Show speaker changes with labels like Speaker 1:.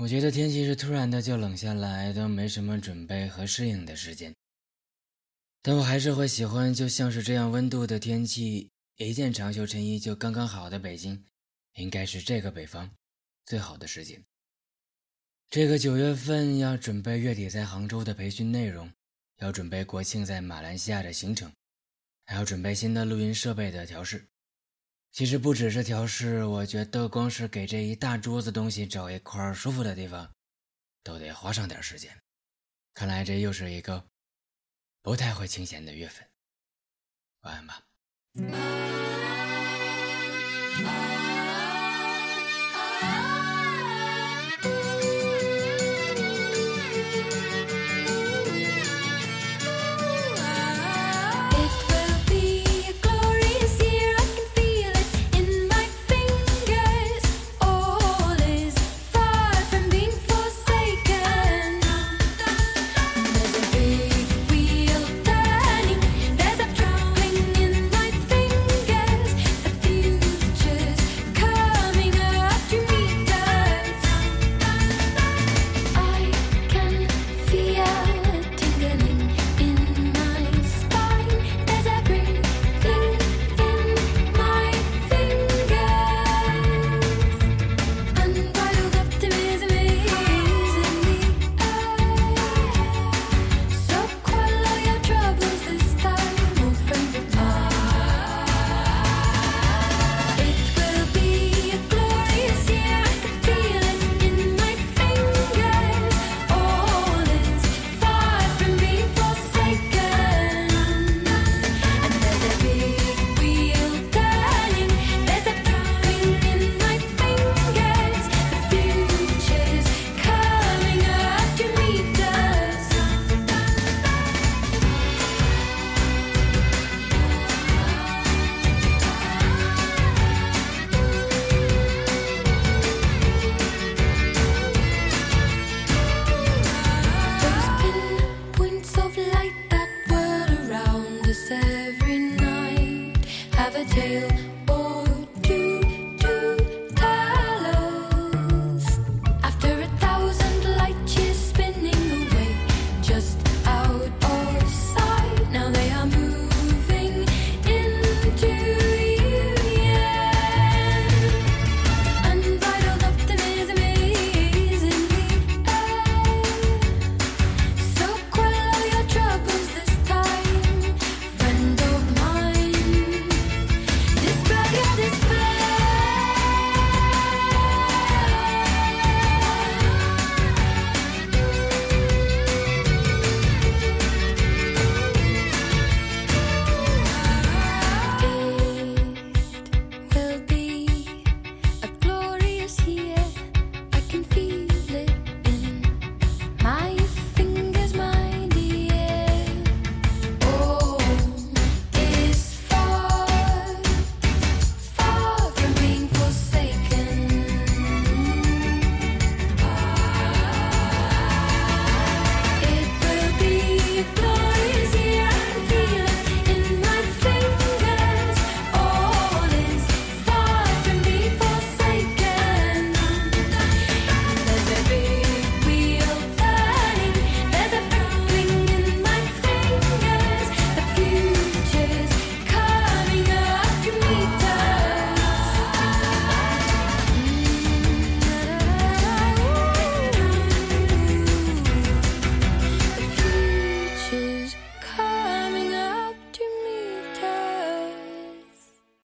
Speaker 1: 我觉得天气是突然的就冷下来，都没什么准备和适应的时间。但我还是会喜欢，就像是这样温度的天气，一件长袖衬衣就刚刚好的北京，应该是这个北方最好的时节。这个九月份要准备月底在杭州的培训内容，要准备国庆在马来西亚的行程，还要准备新的录音设备的调试。其实不只是调试，我觉得光是给这一大桌子东西找一块舒服的地方，都得花上点时间。看来这又是一个不太会清闲的月份。晚安吧。